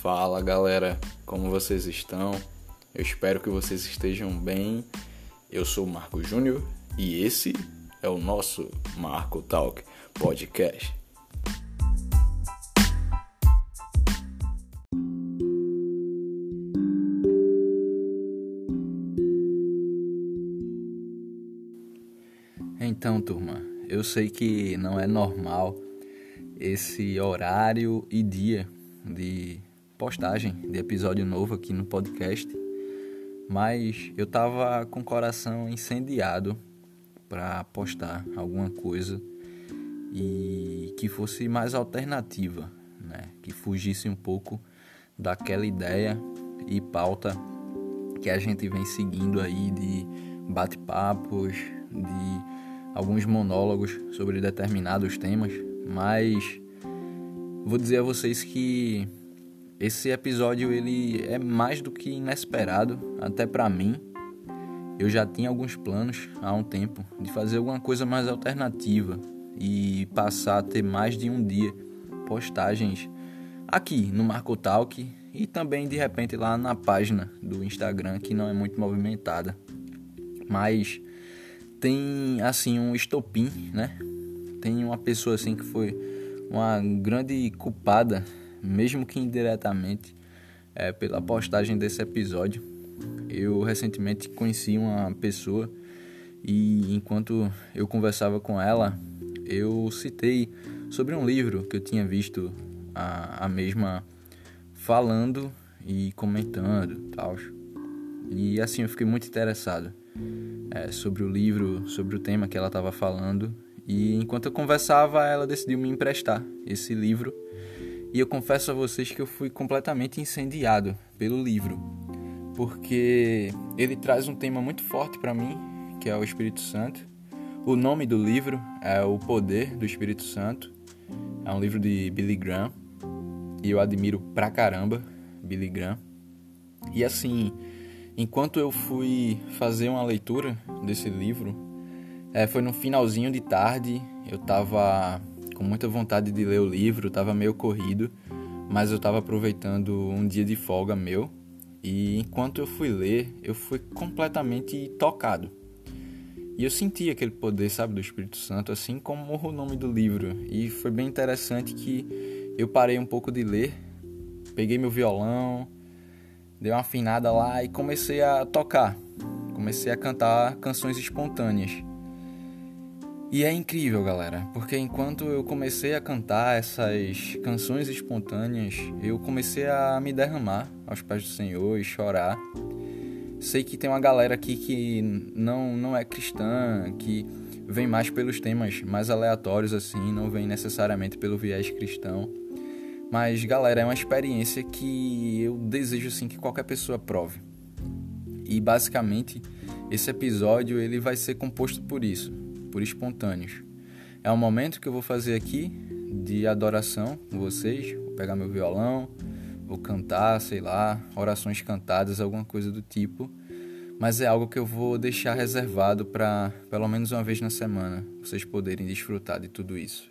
Fala galera, como vocês estão? Eu espero que vocês estejam bem. Eu sou o Marco Júnior e esse é o nosso Marco Talk Podcast. Então, turma, eu sei que não é normal esse horário e dia de postagem de episódio novo aqui no podcast, mas eu tava com o coração incendiado para postar alguma coisa e que fosse mais alternativa, né? Que fugisse um pouco daquela ideia e pauta que a gente vem seguindo aí de bate-papos, de alguns monólogos sobre determinados temas, mas vou dizer a vocês que esse episódio ele é mais do que inesperado, até para mim. Eu já tinha alguns planos há um tempo de fazer alguma coisa mais alternativa e passar a ter mais de um dia postagens aqui no Marco Talk e também de repente lá na página do Instagram que não é muito movimentada. Mas tem assim um estopim, né? Tem uma pessoa assim que foi uma grande culpada mesmo que indiretamente, é, pela postagem desse episódio. Eu recentemente conheci uma pessoa e enquanto eu conversava com ela, eu citei sobre um livro que eu tinha visto a, a mesma falando e comentando tal. E assim eu fiquei muito interessado é, sobre o livro, sobre o tema que ela estava falando. E enquanto eu conversava, ela decidiu me emprestar esse livro e eu confesso a vocês que eu fui completamente incendiado pelo livro, porque ele traz um tema muito forte para mim, que é o Espírito Santo. O nome do livro é O Poder do Espírito Santo. É um livro de Billy Graham e eu admiro pra caramba Billy Graham. E assim, enquanto eu fui fazer uma leitura desse livro, é, foi no finalzinho de tarde, eu tava com muita vontade de ler o livro, estava meio corrido, mas eu estava aproveitando um dia de folga meu e enquanto eu fui ler, eu fui completamente tocado. E eu senti aquele poder, sabe, do Espírito Santo, assim como o nome do livro. E foi bem interessante que eu parei um pouco de ler, peguei meu violão, dei uma afinada lá e comecei a tocar. Comecei a cantar canções espontâneas. E é incrível, galera, porque enquanto eu comecei a cantar essas canções espontâneas, eu comecei a me derramar aos pés do Senhor e chorar. Sei que tem uma galera aqui que não, não é cristã, que vem mais pelos temas mais aleatórios assim, não vem necessariamente pelo viés cristão. Mas, galera, é uma experiência que eu desejo assim que qualquer pessoa prove. E basicamente, esse episódio ele vai ser composto por isso por espontâneos. É um momento que eu vou fazer aqui de adoração com vocês. Vou pegar meu violão, vou cantar, sei lá, orações cantadas, alguma coisa do tipo. Mas é algo que eu vou deixar reservado para pelo menos uma vez na semana vocês poderem desfrutar de tudo isso.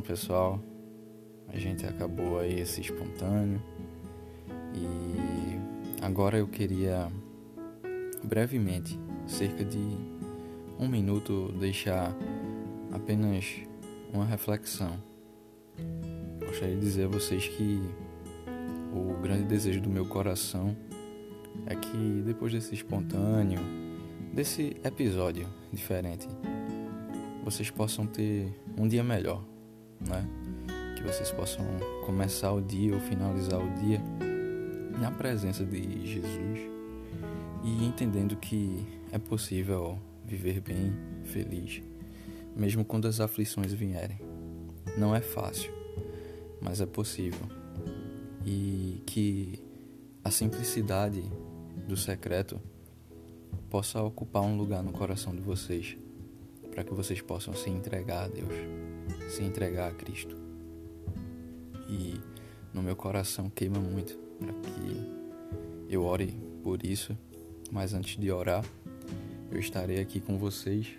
Pessoal. A gente acabou aí esse espontâneo. E agora eu queria brevemente, cerca de um minuto, deixar apenas uma reflexão. Gostaria de dizer a vocês que o grande desejo do meu coração é que depois desse espontâneo, desse episódio diferente, vocês possam ter um dia melhor, né? Que vocês possam começar o dia ou finalizar o dia na presença de Jesus e entendendo que é possível viver bem, feliz, mesmo quando as aflições vierem. Não é fácil, mas é possível. E que a simplicidade do secreto possa ocupar um lugar no coração de vocês, para que vocês possam se entregar a Deus, se entregar a Cristo. E no meu coração queima muito para que eu ore por isso, mas antes de orar, eu estarei aqui com vocês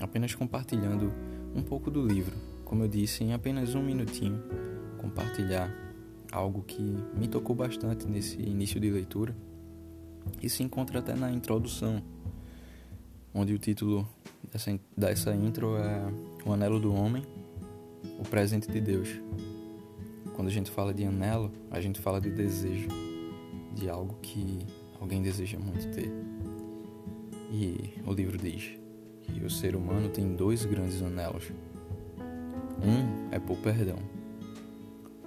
apenas compartilhando um pouco do livro, como eu disse, em apenas um minutinho, compartilhar algo que me tocou bastante nesse início de leitura. E se encontra até na introdução, onde o título dessa, dessa intro é O Anelo do Homem, o Presente de Deus. Quando a gente fala de anelo, a gente fala de desejo, de algo que alguém deseja muito ter. E o livro diz que o ser humano tem dois grandes anelos. Um é por perdão,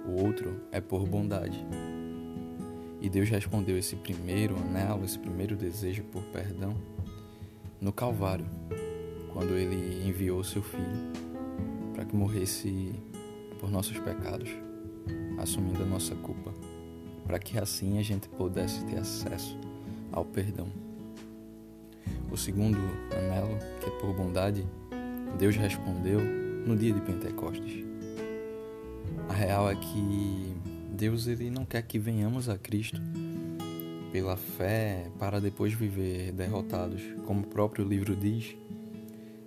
o outro é por bondade. E Deus respondeu esse primeiro anelo, esse primeiro desejo por perdão no Calvário, quando ele enviou seu filho para que morresse por nossos pecados, assumindo a nossa culpa, para que assim a gente pudesse ter acesso ao perdão. O segundo anelo, que é por bondade, Deus respondeu no dia de Pentecostes. A real é que Deus ele não quer que venhamos a Cristo pela fé para depois viver derrotados, como o próprio livro diz.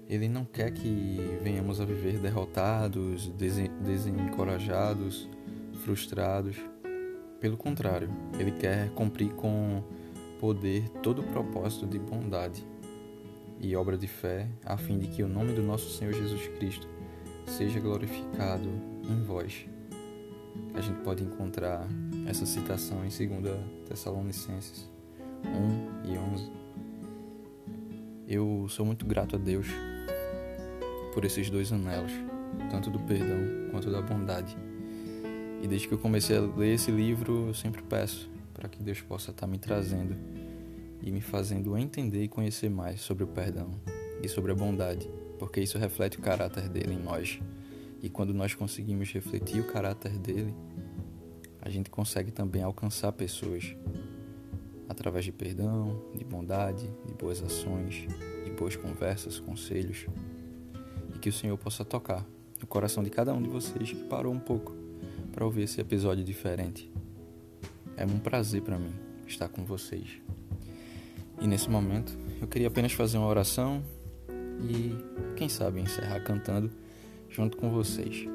Ele não quer que venhamos a viver derrotados, desencorajados, frustrados. Pelo contrário, ele quer cumprir com poder todo o propósito de bondade e obra de fé, a fim de que o nome do nosso Senhor Jesus Cristo seja glorificado em vós a gente pode encontrar essa citação em 2 Tessalonicenses 1 e 11. Eu sou muito grato a Deus por esses dois anelos, tanto do perdão quanto da bondade. E desde que eu comecei a ler esse livro, eu sempre peço para que Deus possa estar me trazendo e me fazendo entender e conhecer mais sobre o perdão e sobre a bondade, porque isso reflete o caráter dele em nós. E quando nós conseguimos refletir o caráter dele, a gente consegue também alcançar pessoas através de perdão, de bondade, de boas ações, de boas conversas, conselhos. Que o Senhor possa tocar no coração de cada um de vocês que parou um pouco para ouvir esse episódio diferente. É um prazer para mim estar com vocês. E nesse momento, eu queria apenas fazer uma oração e, quem sabe, encerrar cantando junto com vocês.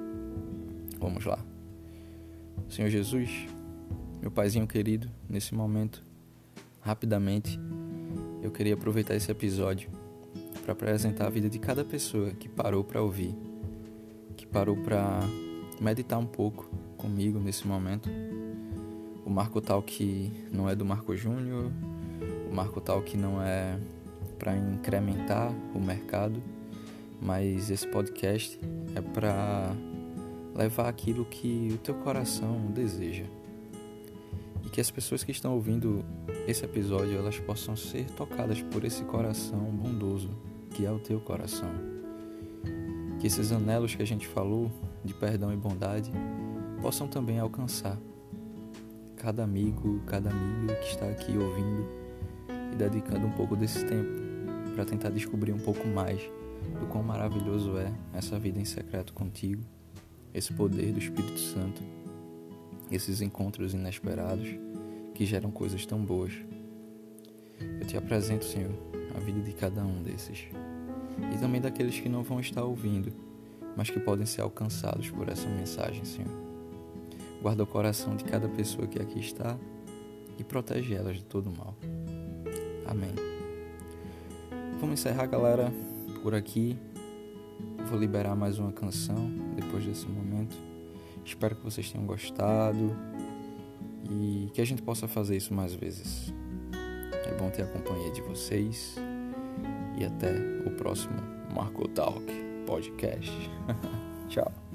Vamos lá. Senhor Jesus, meu paizinho querido, nesse momento, rapidamente, eu queria aproveitar esse episódio para apresentar a vida de cada pessoa que parou para ouvir, que parou para meditar um pouco comigo nesse momento. O Marco Tal que não é do Marco Júnior, o Marco Tal que não é para incrementar o mercado, mas esse podcast é para levar aquilo que o teu coração deseja. E que as pessoas que estão ouvindo esse episódio, elas possam ser tocadas por esse coração bondoso, que é o teu coração. Que esses anelos que a gente falou de perdão e bondade possam também alcançar cada amigo, cada amiga que está aqui ouvindo e dedicando um pouco desse tempo para tentar descobrir um pouco mais do quão maravilhoso é essa vida em secreto contigo, esse poder do Espírito Santo, esses encontros inesperados que geram coisas tão boas. Eu te apresento, Senhor, a vida de cada um desses e também daqueles que não vão estar ouvindo mas que podem ser alcançados por essa mensagem, Senhor. Guarda o coração de cada pessoa que aqui está e protege elas de todo mal. Amém. Vamos encerrar, galera, por aqui. Vou liberar mais uma canção depois desse momento. Espero que vocês tenham gostado e que a gente possa fazer isso mais vezes. É bom ter a companhia de vocês e até o próximo Marco Talk podcast. Tchau.